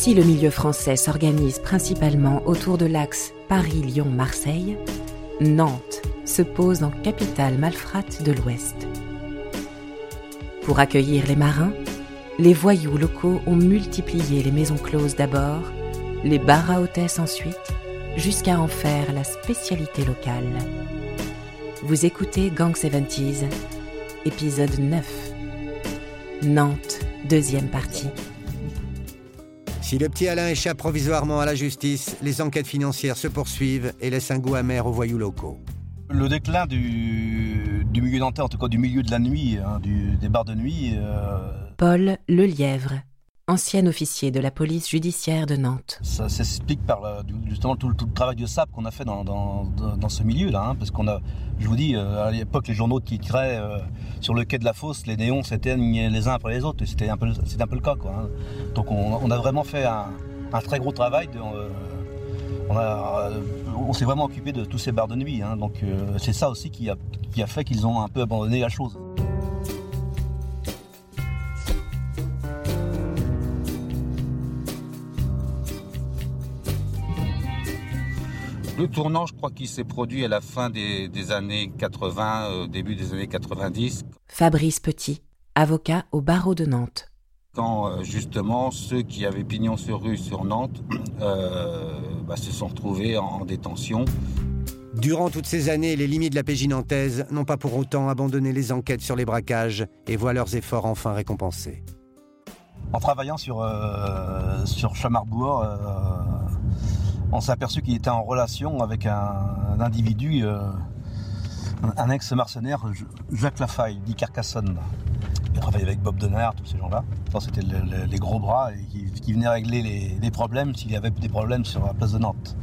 Si le milieu français s'organise principalement autour de l'axe Paris-Lyon-Marseille, Nantes se pose en capitale malfrate de l'Ouest. Pour accueillir les marins, les voyous locaux ont multiplié les maisons closes d'abord, les bars à hôtesses ensuite, jusqu'à en faire la spécialité locale. Vous écoutez Gang 70s, épisode 9. Nantes, deuxième partie. Si le petit Alain échappe provisoirement à la justice, les enquêtes financières se poursuivent et laissent un goût amer aux voyous locaux. Le déclin du, du milieu nantais, en tout cas du milieu de la nuit, hein, du, des bars de nuit. euh, Paul Lelièvre, ancien officier de la police judiciaire de Nantes. ça s'explique par justement tout, le- travail de sable qu'on a fait dans, ce milieu-là. hein, parce qu'on a, je vous dis, euh, à l'époque, les journaux qui tiraient euh, sur le quai de la fosse, les néons s'éteignent les uns après les autres. C'était un peu, un peu le cas. Quoi, hein. Donc on, a vraiment fait un, très gros travail. euh, on s'est vraiment occupé de tous ces bars de nuit. hein. donc c'est ça aussi qui a fait qu'ils ont un peu abandonné la chose. Le tournant, je crois qu'il s'est produit à la fin des, des années 80, euh, début des années 90, Fabrice Petit, avocat au barreau de Nantes. quand euh, justement ceux qui avaient pignon sur rue sur Nantes euh, bah, se sont retrouvés en, en détention. Durant toutes ces années, les limites de la PJ nantaise n'ont pas pour autant abandonné les enquêtes sur les braquages et voient leurs efforts enfin récompensés. En travaillant sur, euh, sur Chamarbourg, euh, on s'est aperçu qu'il était en relation avec un, individu, euh, un, ex-mercenaire, Jacques Lafaille, dit Carcassonne. Il travaillait avec Bob Denard, tous ces gens-là. C'était le- le- les gros bras qui, venaient régler les, les problèmes s'il y avait des problèmes sur la place de Nantes.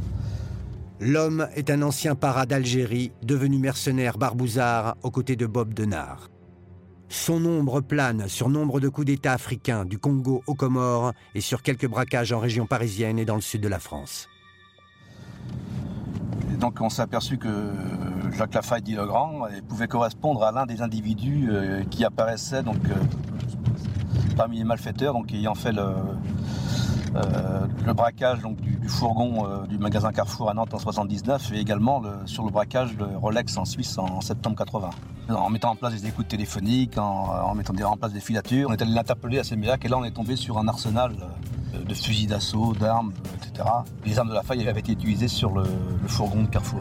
L'homme est un ancien para d'Algérie, devenu mercenaire barbouzard aux côtés de Bob Denard. Son ombre plane sur nombre de coups d'État africains, du Congo aux Comores et sur quelques braquages en région parisienne et dans le sud de la France. Et donc on s'est aperçu que Jacques Lafaille dit Legrand euh, pouvait correspondre à l'un des individus euh, qui apparaissait donc, euh, parmi les malfaiteurs, donc ayant fait le, braquage donc, du, fourgon du magasin Carrefour à Nantes en 79 et également le- sur le braquage de Rolex en Suisse en, septembre 80. En mettant en place des écoutes téléphoniques, en, mettant en place des filatures, on est allé l'interpeller à Séméac et là on est tombé sur un arsenal de fusils d'assaut, d'armes, euh, etc. Les armes de la avaient été utilisées sur le, le fourgon de Carrefour.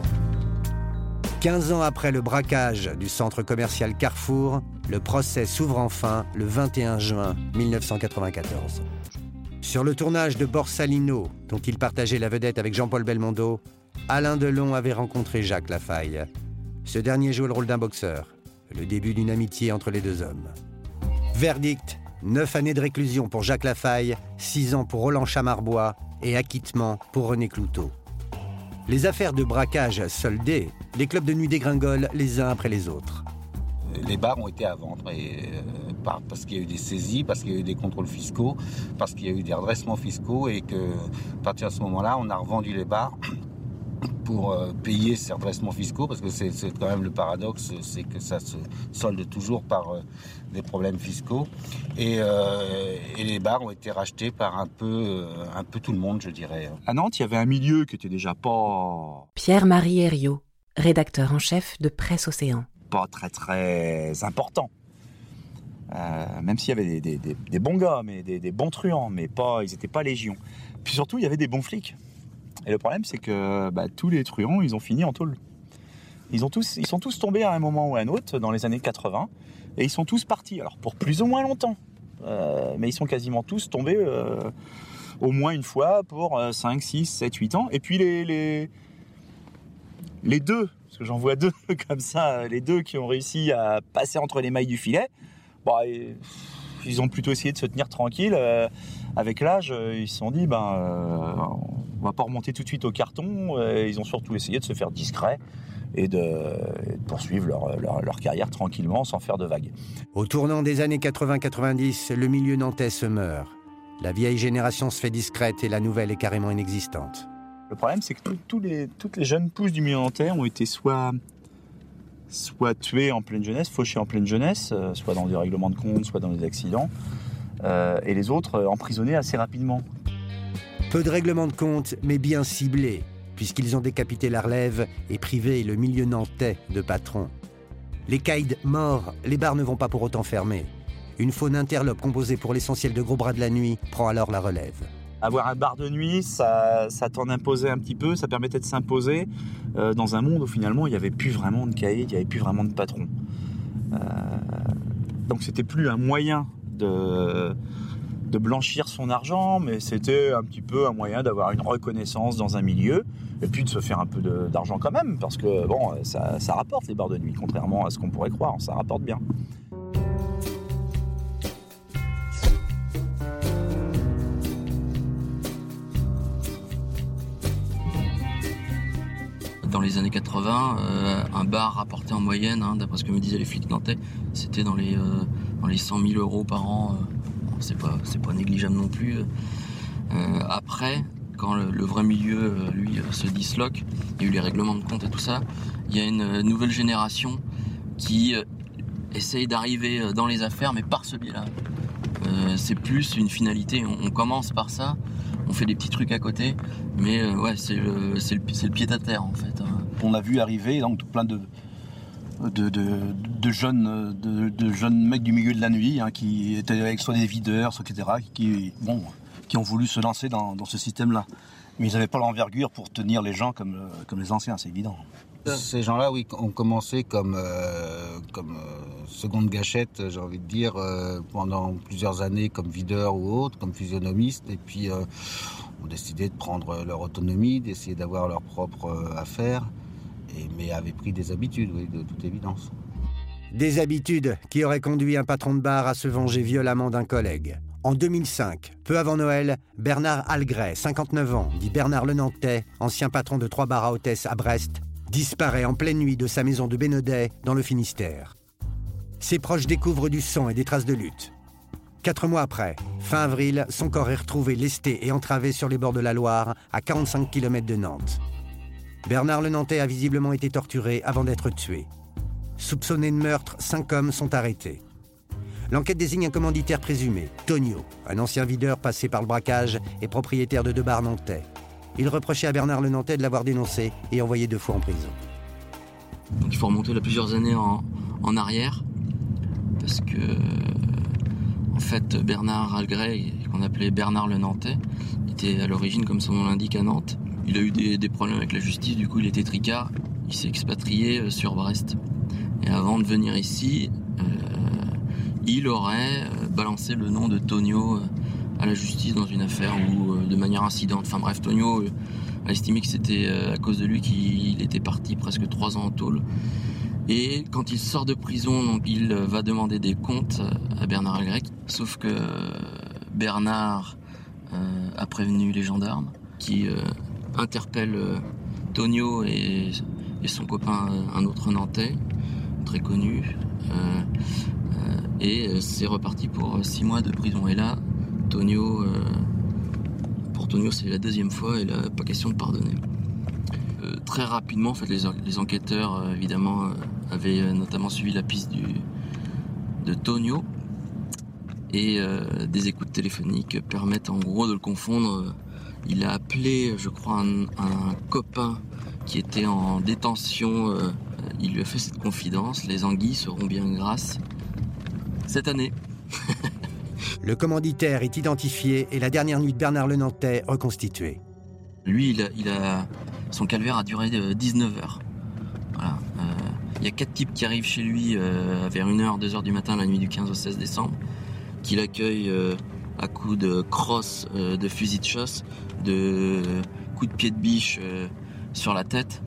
15 ans après le braquage du centre commercial Carrefour, le procès s'ouvre enfin le 21 juin 1994. Sur le tournage de Borsalino, dont il partageait la vedette avec Jean-Paul Belmondo, Alain Delon avait rencontré Jacques Lafaille. Ce dernier joue le rôle d'un boxeur, le début d'une amitié entre les deux hommes. Verdict 9 années de réclusion pour Jacques Lafaille, 6 ans pour Roland Chamarbois et acquittement pour René Cloutot. Les affaires de braquage soldées, les clubs de nuit dégringolent les uns après les autres. Les bars ont été à vendre euh, par- parce qu'il y a eu des saisies, parce qu'il y a eu des contrôles fiscaux, parce qu'il y a eu des redressements fiscaux et que à partir de ce moment-là, on a revendu les bars pour euh, payer ces redressements fiscaux, parce que c'est quand même le paradoxe, c'est que ça se solde toujours par euh, des problèmes fiscaux. Et, euh, et les bars ont été rachetés par un peu, euh, un peu tout le monde, je dirais. À Nantes, il y avait un milieu qui était déjà pas, Pierre-Marie Herriot, rédacteur en chef de Presse Océan. pas très très important. Euh, même s'il y avait des, des- des- des bons gars, mais des, des bons truands, mais pas, ils n'étaient pas légion. Puis surtout, il y avait des bons flics. Et le problème, c'est que bah, tous les truands, ils ont fini en tôle. Ils, ont tous, ils sont tous tombés à un moment ou à un autre dans les années 80, et ils sont tous partis. Alors pour plus ou moins longtemps, Euh, mais ils sont quasiment tous tombés euh, au moins une fois pour euh, 5, 6, 7, 8 ans. Et puis les, deux, parce que j'en vois deux comme ça, les deux qui ont réussi à passer entre les mailles du filet, bah, ils ont plutôt essayé de se tenir tranquille. Avec l'âge, euh, ils se sont dit, ben, euh, on va pas remonter tout de suite au carton. ils ont surtout essayé de se faire discret et de, et de poursuivre leur, leur- leur carrière tranquillement sans faire de vagues. Au tournant des années 80-90, le milieu nantais se meurt. La vieille génération se fait discrète et la nouvelle est carrément inexistante. Le problème, c'est que les, toutes les jeunes pousses du milieu nantais ont été soit, soit tuées en pleine jeunesse, fauchées en pleine jeunesse, euh, soit dans des règlements de compte, soit dans des accidents, et les autres euh, emprisonnés assez rapidement. Peu de règlements de compte, mais bien ciblés, puisqu'ils ont décapité la relève et privé le milieu nantais de patrons. Les caïds morts, les bars ne vont pas pour autant fermer. Une faune interlope composée pour l'essentiel de gros bras de la nuit prend alors la relève. Avoir un bar de nuit, ça, ça t'en imposait un petit peu, ça permettait de s'imposer euh, dans un monde où finalement il n'y avait plus vraiment de caïds, il n'y avait plus vraiment de patrons. Euh, donc c'était plus un moyen de, blanchir son argent, mais c'était un petit peu un moyen d'avoir une reconnaissance dans un milieu et puis de se faire un peu d'argent quand même, parce que bon, ça, rapporte les bars de nuit, contrairement à ce qu'on pourrait croire, ça rapporte bien. dans les années 80, euh, un bar rapporté en moyenne, hein, d'après ce que me disaient les flics nantais, c'était dans les, euh, les 100 000 euros par an. Euh, c'est pas, pas négligeable non plus. après, quand le, vrai milieu, lui, se disloque, il y a eu les règlements de compte et tout ça, il y a une nouvelle génération qui essaye d'arriver dans les affaires, mais par ce biais-là. c'est plus une finalité. on commence par ça, on fait des petits trucs à côté, mais euh, ouais, c'est le, le, pied à terre en fait. Hein. On a vu arriver donc plein de, de, jeunes, de, jeunes mecs du milieu de la nuit hein, qui étaient avec soit des videurs, soit etc., qui, bon, qui ont voulu se lancer dans, ce système-là. Mais ils n'avaient pas l'envergure pour tenir les gens comme, euh, comme les anciens, c'est évident. Ces gens-là, oui, ont commencé comme, euh, comme seconde gâchette, j'ai envie de dire, pendant plusieurs années comme videurs ou autres, comme physionomistes. Et puis, ont décidé de prendre leur autonomie, d'essayer d'avoir leur propre euh, affaire, mais avaient pris des habitudes, oui, de toute évidence. Des habitudes qui auraient conduit un patron de bar à se venger violemment d'un collègue. En 2005, peu avant Noël, Bernard Algray, 59 ans, dit Bernard Le Nantais, ancien patron de trois bars à hôtesse à Brest, disparaît en pleine nuit de sa maison de Bénodet, dans le Finistère. Ses proches découvrent du sang et des traces de lutte. Quatre mois après, fin avril, son corps est retrouvé lesté et entravé sur les bords de la Loire, à 45 km de Nantes. Bernard le Nantais a visiblement été torturé avant d'être tué. Soupçonné de meurtre, cinq hommes sont arrêtés. L'enquête désigne un commanditaire présumé, Tonio, un ancien videur passé par le braquage et propriétaire de deux bars nantais. Il reprochait à Bernard le Nantais de l'avoir dénoncé et envoyé deux fois en prison. Il faut remonter là plusieurs années en, arrière, parce que en fait, Bernard Algray, qu'on appelait Bernard le Nantais, était à l'origine, comme son nom l'indique, à Nantes. Il a eu des, problèmes avec la justice, du coup il était tricard. Il s'est expatrié euh, sur Brest. Et avant de venir ici, euh, il aurait euh, balancé le nom de Tonio à la justice dans une affaire où, de manière incidente, enfin bref, Tonio a estimé que c'était à cause de lui qu'il était parti presque trois ans en tôle. Et quand il sort de prison, il va demander des comptes à Bernard Algrec. Sauf que Bernard a prévenu les gendarmes qui interpellent euh, Tonio et, son copain, un autre Nantais, très connu. et c'est reparti pour six mois de prison. Et là, Tonio, pour Tonio, c'est la deuxième fois et là, pas question de pardonner. très rapidement, en fait, les, enquêteurs, évidemment, avait euh, notamment suivi la piste du, de Tonio. Et euh, des écoutes téléphoniques permettent en gros de le confondre. Il a appelé, je crois, un, copain qui était en détention. Euh, il lui a fait cette confidence. Les anguilles seront bien grasses cette année. le commanditaire est identifié et la dernière nuit de Bernard Le Nantais reconstituée. Lui, il a, il a, son calvaire a duré 19 heures. Voilà. Il y a quatre types qui arrivent chez lui euh, vers 1h, 2h du matin la nuit du 15 au 16 décembre, qui l'accueillent euh, à coups de crosse, euh, de fusil de chasse, de coups de pied de biche sur la tête.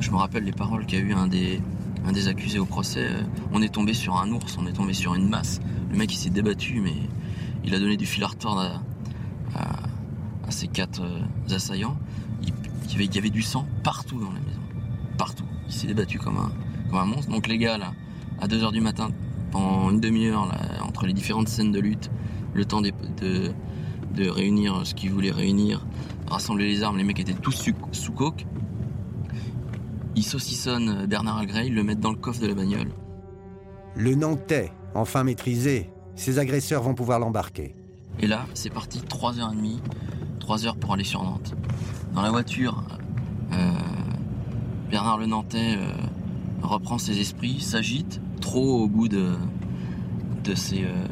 je me rappelle les paroles qu'a eu un des, accusés au procès. on est tombé sur un ours, on est tombé sur une masse. Le mec il s'est débattu, mais il a donné du fil à retordre à, ces quatre assaillants. Il, y avait, du sang partout dans la maison. Partout il s'est débattu comme un, monstre. Donc les gars, là, à 2h du matin, pendant une demi-heure, entre les différentes scènes de lutte, le temps de, réunir ce qu'ils voulaient réunir, rassembler les armes, les mecs étaient tous sous, coke. Ils saucissonnent Bernard Algray, ils le mettent dans le coffre de la bagnole. Le Nantais, enfin maîtrisé, ses agresseurs vont pouvoir l'embarquer. Et là, c'est parti 3h30, 3h pour aller sur Nantes. Dans la voiture, euh, Bernard Le Nantais euh, reprend ses esprits, s'agite, trop au goût de, de, ses, euh,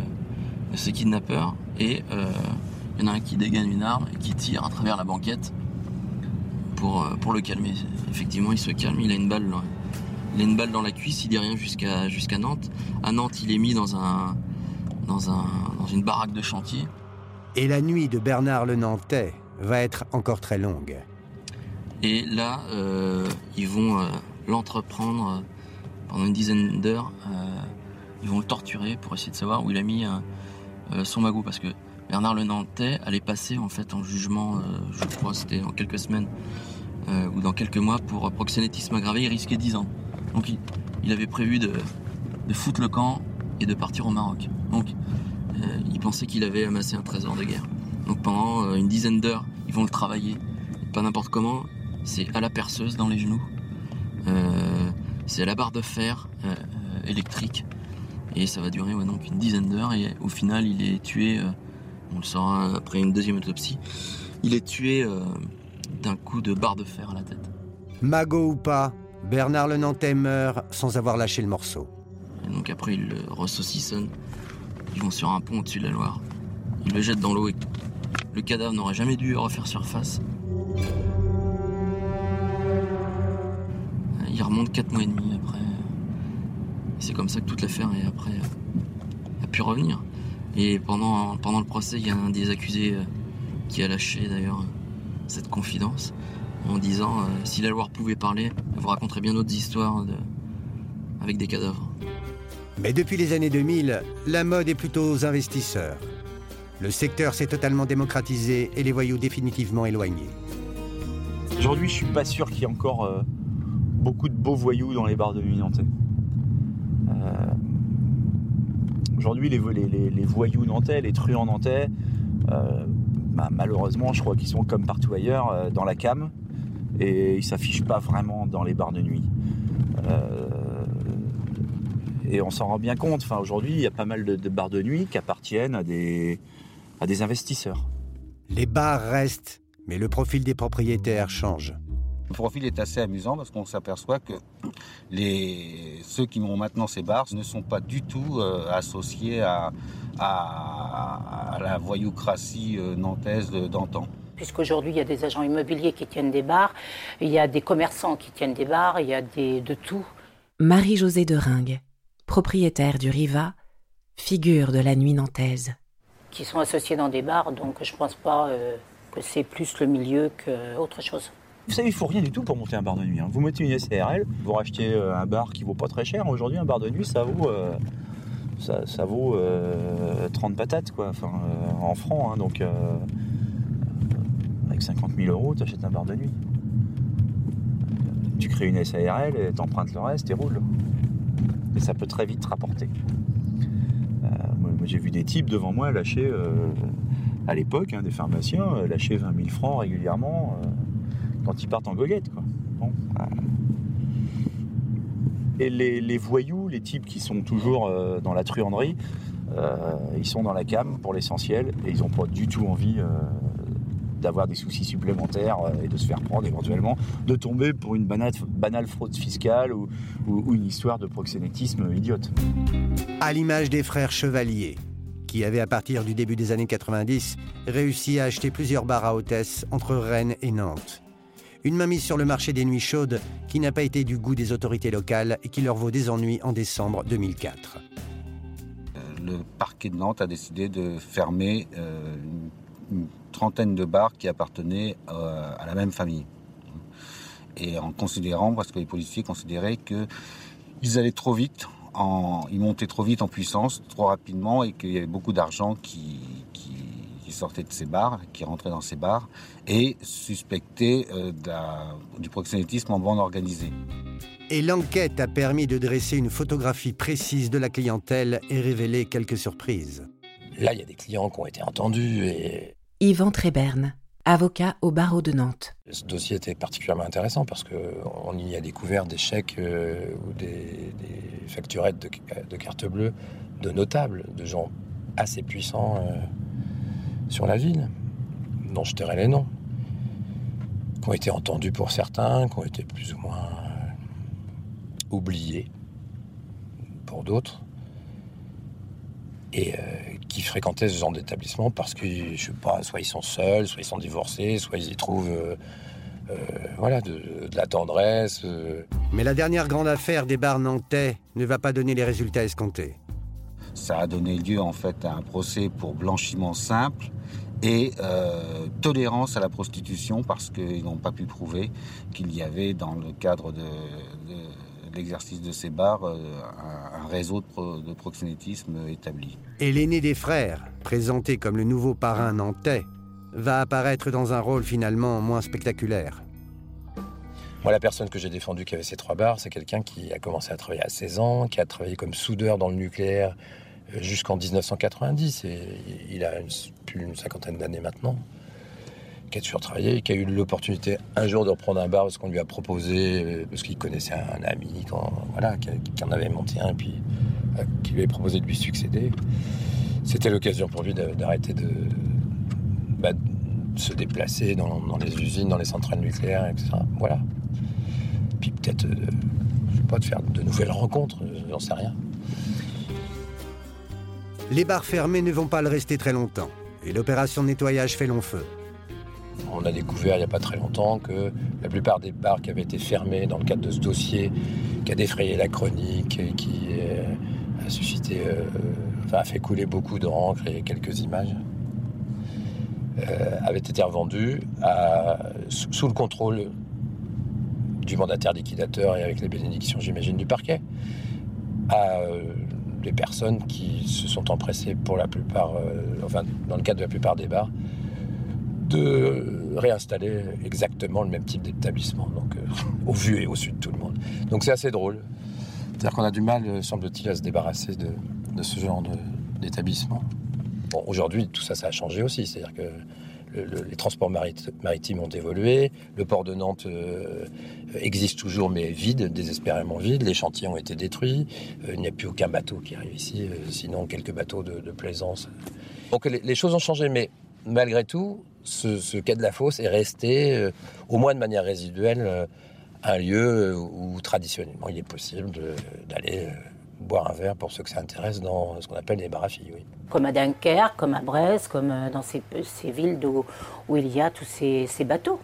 de ses kidnappeurs, et il y en a un qui dégaine une arme et qui tire à travers la banquette pour, euh, pour le calmer. Effectivement, il se calme, il a une balle, il a une balle dans la cuisse, il dit rien jusqu'à jusqu'à Nantes. À Nantes, il est mis dans, un, dans, un, dans une baraque de chantier. Et la nuit de Bernard le Nantais va être encore très longue. Et là, euh, ils vont euh, l'entreprendre euh, pendant une dizaine d'heures. ils vont le torturer pour essayer de savoir où il a mis son magot. Parce que Bernard Le Nantais allait passer en fait en jugement, euh, je crois, c'était dans quelques semaines euh, ou dans quelques mois pour proxénétisme aggravé. Il risquait 10 ans. Donc il, avait prévu de, de foutre le camp et de partir au Maroc. Donc euh, il pensait qu'il avait amassé un trésor de guerre. Donc pendant une dizaine d'heures, ils vont le travailler. Pas n'importe comment, c'est à la perceuse dans les genoux. C'est à la barre de fer électrique. Et ça va durer donc une dizaine d'heures. Et au final, il est tué, on le saura après une deuxième autopsie, il est tué euh, d'un coup de barre de fer à la tête. Magot ou pas, Bernard le Nantais meurt sans avoir lâché le morceau. Et donc après, ils le resaucissonnent. Ils vont sur un pont au-dessus de la Loire. Ils le jettent dans l'eau et le cadavre n'aurait jamais dû refaire surface. Il remonte 4 mois et demi après. C'est comme ça que toute l'affaire est après a pu revenir. Et pendant, pendant le procès, il y a un des accusés euh, qui a lâché d'ailleurs cette confidence en disant euh, si la Loire pouvait parler, elle vous raconterait bien d'autres histoires de- avec des cadavres. Mais depuis les années 2000, la mode est plutôt aux investisseurs. Le secteur s'est totalement démocratisé et les voyous définitivement éloignés. Aujourd'hui, je suis pas sûr qu'il y ait encore euh, beaucoup de beaux voyous dans les bars de nuit nantais. Euh, Aujourd'hui, les, vo- les- les- les voyous nantais, les truands nantais, euh, bah, malheureusement, je crois qu'ils sont comme partout ailleurs, euh, dans la cam, et ils s'affichent pas vraiment dans les bars de nuit. Euh, et on s'en rend bien compte. Enfin, aujourd'hui, il y a pas mal de, bars de nuit qui appartiennent à des investisseurs. Les bars restent, mais le profil des propriétaires change. Le profil est assez amusant parce qu'on s'aperçoit que les, ceux qui ont maintenant ces bars ne sont pas du tout euh, associés à, à- à la voyoucratie euh, nantaise de- d'antan. Puisqu'aujourd'hui, il y a des agents immobiliers qui tiennent des bars, il y a des commerçants qui tiennent des bars, il y a des, de tout. Marie-Josée de Ringue, propriétaire du Riva, figure de la nuit nantaise. qui sont associés dans des bars, donc je pense pas euh, que c'est plus le milieu qu'autre chose. Vous savez, il faut rien du tout pour monter un bar de nuit. hein. Vous mettez une SARL, vous rachetez euh, un bar qui vaut pas très cher. Aujourd'hui, un bar de nuit, ça vaut, euh, ça, vaut euh, 30 patates, quoi. Euh, en francs. hein. donc, euh, avec 50 000 euros, tu achètes un bar de nuit. Tu crées une SARL, t'empruntes le reste et roule. Et ça peut très vite te rapporter. Euh, moi, j'ai vu des types devant moi lâcher, euh, à l'époque, hein, des pharmaciens, euh, lâcher 20 000 francs régulièrement. Quand ils partent en goguette. Quoi. Bon. Et les, les voyous, les types qui sont toujours euh, dans la truanderie, euh, ils sont dans la cam pour l'essentiel et ils n'ont pas du tout envie euh, d'avoir des soucis supplémentaires euh, et de se faire prendre éventuellement, de tomber pour une banale, banale fraude fiscale ou, ou- ou une histoire de proxénétisme idiote. À l'image des frères Chevalier, qui avaient à partir du début des années 90 réussi à acheter plusieurs bars à hôtesse entre Rennes et Nantes. Une mainmise sur le marché des nuits chaudes qui n'a pas été du goût des autorités locales et qui leur vaut des ennuis en décembre 2004. Euh, Le parquet de Nantes a décidé de fermer euh, une, trentaine de bars qui appartenaient euh, à la même famille. Et en considérant, parce que les policiers considéraient que ils allaient trop vite, ils montaient trop vite en puissance, trop rapidement, et qu'il y avait beaucoup d'argent qui, sortait de ces bars, qui rentrait dans ces bars, et suspectaient euh, du proxénétisme en bande organisée. Et l'enquête a permis de dresser une photographie précise de la clientèle et révéler quelques surprises. Là, il y a des clients qui ont été entendus et Yvan Tréberne, avocat au barreau de Nantes. ce dossier était particulièrement intéressant parce qu'on y a découvert des chèques euh, ou des, des facturettes de, de carte bleue de notables, de gens assez puissants euh, sur la ville, dont je tairai les noms, qui ont été entendus pour certains, qui ont été plus ou moins oubliés pour d'autres, et euh, qui fréquentaient ce genre d'établissement parce que, je sais pas, soit ils sont seuls, soit ils sont divorcés, soit ils y trouvent euh, euh, voilà, de, de, la tendresse. Mais la dernière grande affaire des bars nantais ne va pas donner les résultats escomptés. Ça a donné lieu en fait à un procès pour blanchiment simple et euh, tolérance à la prostitution parce qu'ils n'ont pas pu prouver qu'il y avait dans le cadre de, l'exercice de ces bars euh, un, réseau de, de proxénétisme établi. Et l'aîné des frères, présenté comme le nouveau parrain nantais, va apparaître dans un rôle finalement moins spectaculaire. Moi, la personne que j'ai défendue qui avait ces trois bars, c'est quelqu'un qui a commencé à travailler à 16 ans, qui a travaillé comme soudeur dans le nucléaire jusqu'en 1990. Et il a une, plus d'une cinquantaine d'années maintenant, qui a toujours travaillé, qui a eu l'opportunité un jour de reprendre un bar parce qu'on lui a proposé, parce qu'il connaissait un ami voilà, qui, en avait monté un, et puis euh, qui lui avait proposé de lui succéder. C'était l'occasion pour lui d'arrêter de, se déplacer dans, dans, les usines, dans les centrales nucléaires, etc. Voilà. Puis peut-être, euh, je sais pas, de faire de nouvelles rencontres, j'en sais rien. Les bars fermés ne vont pas le rester très longtemps, et l'opération de nettoyage fait long feu. On a découvert il n'y a pas très longtemps que la plupart des bars qui avaient été fermés dans le cadre de ce dossier, qui a défrayé la chronique et qui euh, a suscité, euh, enfin a fait couler beaucoup d'encre et quelques images, euh, avaient été revendus à, sous, le contrôle du mandataire liquidateur et avec les bénédictions, j'imagine, du parquet, à des personnes qui se sont empressées pour la plupart, euh, enfin dans le cadre de la plupart des bars, de réinstaller exactement le même type d'établissement, donc euh, au vu et au sud de tout le monde. Donc c'est assez drôle. C'est-à-dire qu'on a du mal, euh, semble-t-il, à se débarrasser de ce genre d'établissement. Aujourd'hui, tout ça, ça a changé aussi. C'est-à-dire que le, le, les transports marit maritimes ont évolué, le port de Nantes euh, existe toujours mais vide, désespérément vide, les chantiers ont été détruits, euh, il n'y a plus aucun bateau qui arrive ici, euh, sinon quelques bateaux de, plaisance. Donc les, choses ont changé, mais malgré tout, ce, ce quai de la Fosse est resté, au moins de manière résiduelle, un lieu où traditionnellement il est possible d'aller boire un verre pour ceux que ça intéresse dans ce qu'on appelle à filles. Oui. Comme à Dunkerque, comme à Brest, comme dans ces, ces villes où, où, il y a tous ces, ces bateaux.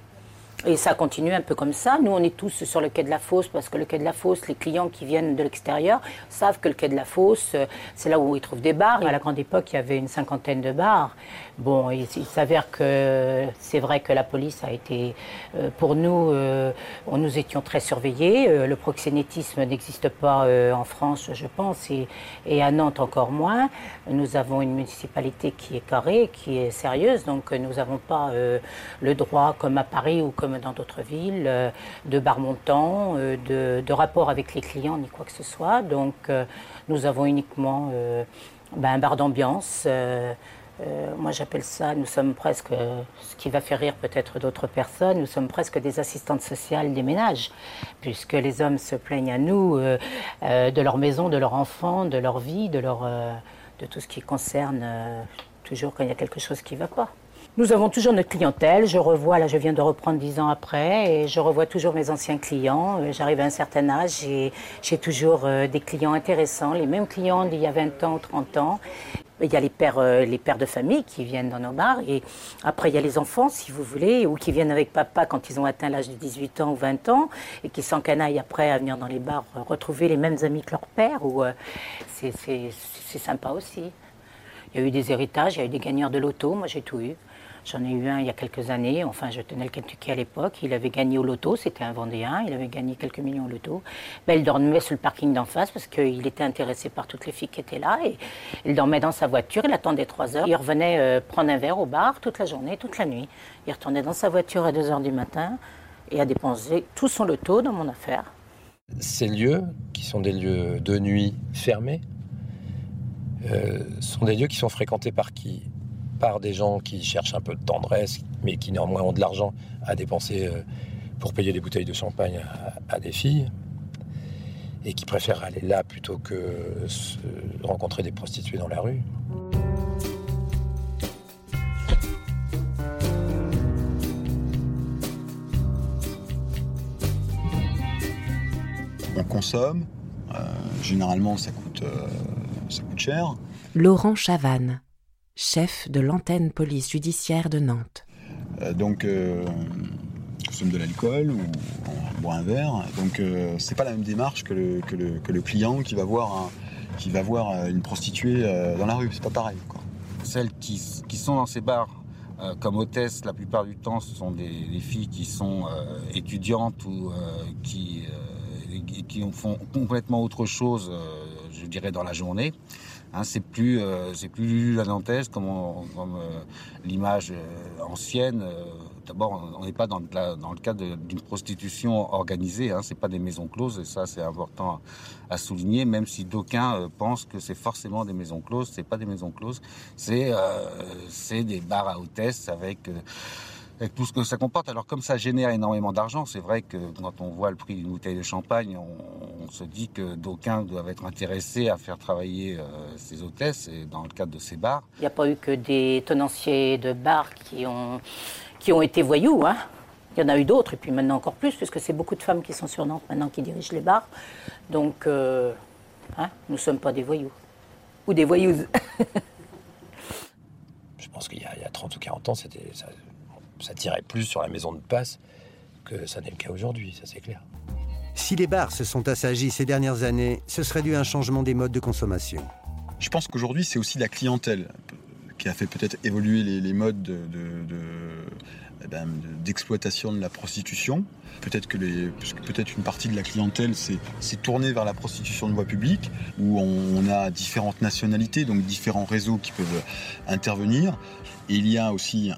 Et ça continue un peu comme ça. Nous, on est tous sur le quai de la Fosse parce que le quai de la Fosse, les clients qui viennent de l'extérieur savent que le quai de la Fosse, c'est là où ils trouvent des bars. À la grande époque, il y avait une cinquantaine de bars. Bon, il, s'avère que c'est vrai que la police a été, euh, pour nous, euh, nous étions très surveillés. Euh, le proxénétisme n'existe pas euh, en France, je pense, et, et, à Nantes encore moins. Nous avons une municipalité qui est carrée, qui est sérieuse, donc nous n'avons pas euh, le droit, comme à Paris ou comme dans d'autres villes, euh, de bar montant, de, de, rapport avec les clients, ni quoi que ce soit. Donc nous avons uniquement ben, un bar d'ambiance. Euh, moi j'appelle ça, nous sommes presque, ce qui va faire rire peut-être d'autres personnes, nous sommes presque des assistantes sociales des ménages, puisque les hommes se plaignent à nous euh, euh, de leur maison, de leur enfant, de leur vie, de, leur, euh, de tout ce qui concerne toujours quand il y a quelque chose qui ne va pas. Nous avons toujours notre clientèle. Je revois, là, je viens de reprendre dix ans après, et je revois toujours mes anciens clients. J'arrive à un certain âge et j'ai toujours des clients intéressants, les mêmes clients d'il y a 20 ans ou 30 ans. Il y a les pères, euh, les pères de famille qui viennent dans nos bars, et après il y a les enfants, si vous voulez, ou qui viennent avec papa quand ils ont atteint l'âge de 18 ans ou 20 ans, et qui s'encanaillent après à venir dans les bars retrouver les mêmes amis que leur père. Euh, c'est sympa aussi. Il y a eu des héritages, il y a eu des gagneurs de loto, moi j'ai tout eu. J'en ai eu un il y a quelques années. Enfin, je tenais le Kentucky à l'époque. Il avait gagné au loto. C'était un Vendéen. Il avait gagné quelques millions au loto. Ben, il dormait sur le parking d'en face parce qu'il était intéressé par toutes les filles qui étaient là. Et il dormait dans sa voiture. Il attendait trois heures. Il revenait euh, prendre un verre au bar toute la journée, toute la nuit. Il retournait dans sa voiture à 2 heures du matin et a dépensé tout son loto dans mon affaire. Ces lieux, qui sont des lieux de nuit fermés, euh, sont des lieux qui sont fréquentés par qui? par des gens qui cherchent un peu de tendresse, mais qui néanmoins ont de l'argent à dépenser euh, pour payer des bouteilles de champagne à, des filles, et qui préfèrent aller là plutôt que rencontrer des prostituées dans la rue. On consomme, euh, généralement ça coûte, euh, ça coûte cher. Laurent Chavannes chef de l'antenne police judiciaire de Nantes. donc, consomme de l'alcool ou on boit un verre. Donc, c'est pas la même démarche que le, que le, que le client qui va voir un, qui va voir une prostituée dans la rue. C'est pas pareil. Quoi. Celles qui, qui sont dans ces bars euh, comme hôtesse, la plupart du temps, ce sont des, filles qui sont euh, étudiantes ou euh, qui, qui font complètement autre chose, je dirais, dans la journée. Hein, c'est plus, c'est plus la nantaise comme, comme l'image ancienne D'abord, on n'est pas dans, le cadre d'une prostitution organisée, hein, ce n'est pas des maisons closes, et ça c'est important à, souligner, même si d'aucuns euh, pensent que c'est forcément des maisons closes, ce n'est pas des maisons closes, c'est euh, des bars à hôtesse avec... Euh, avec tout ce que ça comporte. Alors comme ça génère énormément d'argent, c'est vrai que quand on voit le prix d'une bouteille de champagne, on, se dit que d'aucuns doivent être intéressés à faire travailler ces hôtesses et dans le cadre de ces bars. Il n'y a pas eu que des tenanciers de bars qui ont qui ont été voyous. Hein. Il y en a eu d'autres, et puis maintenant encore plus, puisque c'est beaucoup de femmes qui sont sur Nantes maintenant qui dirigent les bars. Donc, euh, hein, nous ne sommes pas des voyous. Ou des voyous. Je pense qu'il y, a 30 ou 40 ans, ça, ça tirait plus sur la maison de passe que ça n'est le cas aujourd'hui, ça c'est clair. Si les bars se sont assagis ces dernières années, ce serait dû à un changement des modes de consommation. Je pense qu'aujourd'hui, c'est aussi la clientèle qui a fait peut-être évoluer les, modes ben, d'exploitation de, de, la prostitution. Peut-être que les, peut-être une partie de la clientèle s'est tournée vers la prostitution de voie publique, où on, a différentes nationalités, donc différents réseaux qui peuvent intervenir. Et il y a aussi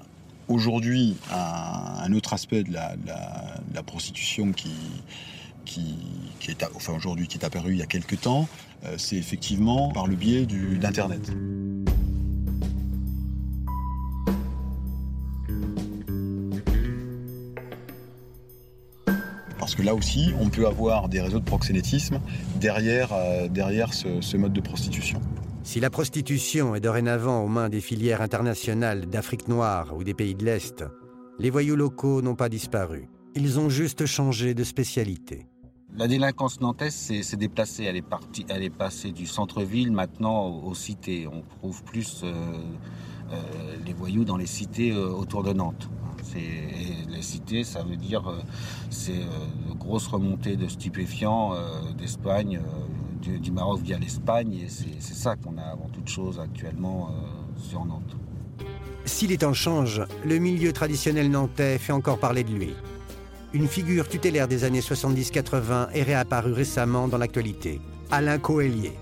aujourd'hui un, autre aspect de la, prostitution qui, qui, est, aujourd'hui qui est apparu il y a quelques temps, euh, c'est effectivement par le biais d'Internet. Parce que là aussi, on peut avoir des réseaux de proxénétisme derrière, euh, derrière ce, mode de prostitution. Si la prostitution est dorénavant aux mains des filières internationales d'Afrique noire ou des pays de l'Est, les voyous locaux n'ont pas disparu. Ils ont juste changé de spécialité. La délinquance nantaise s'est déplacée, elle est, partie, elle est passée du centre-ville maintenant aux, cités. On trouve plus euh, euh, les voyous dans les cités autour de Nantes les cités, ça veut dire euh, c'est euh, de grosses remontées de stupéfiants euh, d'Espagne, du, Maroc via l'Espagne, et c'est ça qu'on a avant toute chose actuellement sur Nantes. Si les temps changent, le milieu traditionnel nantais fait encore parler de lui. Une figure tutélaire des années 70-80 est réapparue récemment dans l'actualité, Alain Coelier.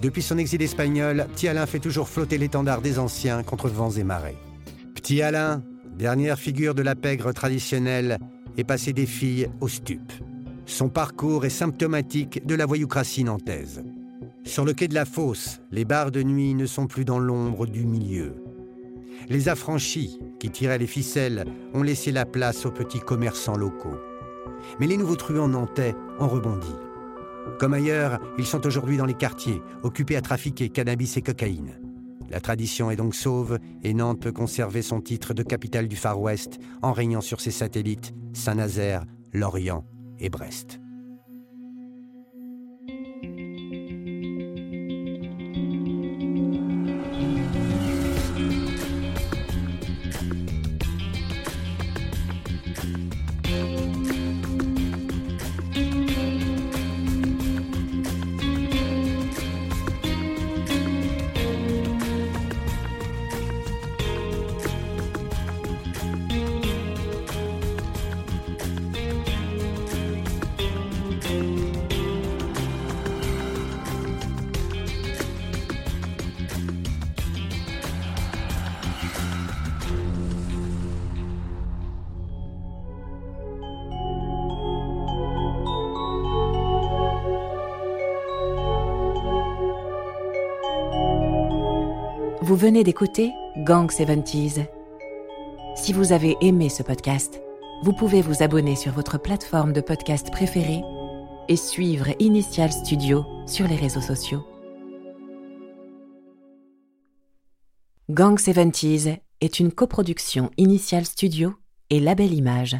Depuis son exil espagnol, Petit Alain fait toujours flotter l'étendard des anciens contre vents et marées. Petit Alain, dernière figure de la pègre traditionnelle, est passé des filles au stup. Son parcours est symptomatique de la voyoucratie nantaise. Sur le quai de la Fosse, les bars de nuit ne sont plus dans l'ombre du milieu. Les affranchis, qui tiraient les ficelles, ont laissé la place aux petits commerçants locaux. Mais les nouveaux truands nantais ont rebondi. Comme ailleurs, ils sont aujourd'hui dans les quartiers, occupés à trafiquer cannabis et cocaïne. La tradition est donc sauve et Nantes peut conserver son titre de capitale du Far West en régnant sur ses satellites Saint-Nazaire, Lorient et Brest. Vous venez d'écouter Gang 70s. Si vous avez aimé ce podcast, vous pouvez vous abonner sur votre plateforme de podcast préférée et suivre Initial Studio sur les réseaux sociaux. Gang 70s est une coproduction Initial Studio et Label Image.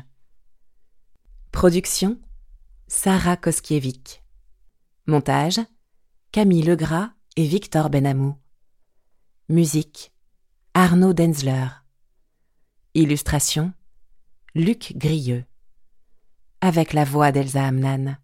Production Sarah Koskiewicz. Montage Camille Legras et Victor Benamou. Musique Arnaud Denzler. Illustration Luc Grieux. Avec la voix d'Elsa Amnan.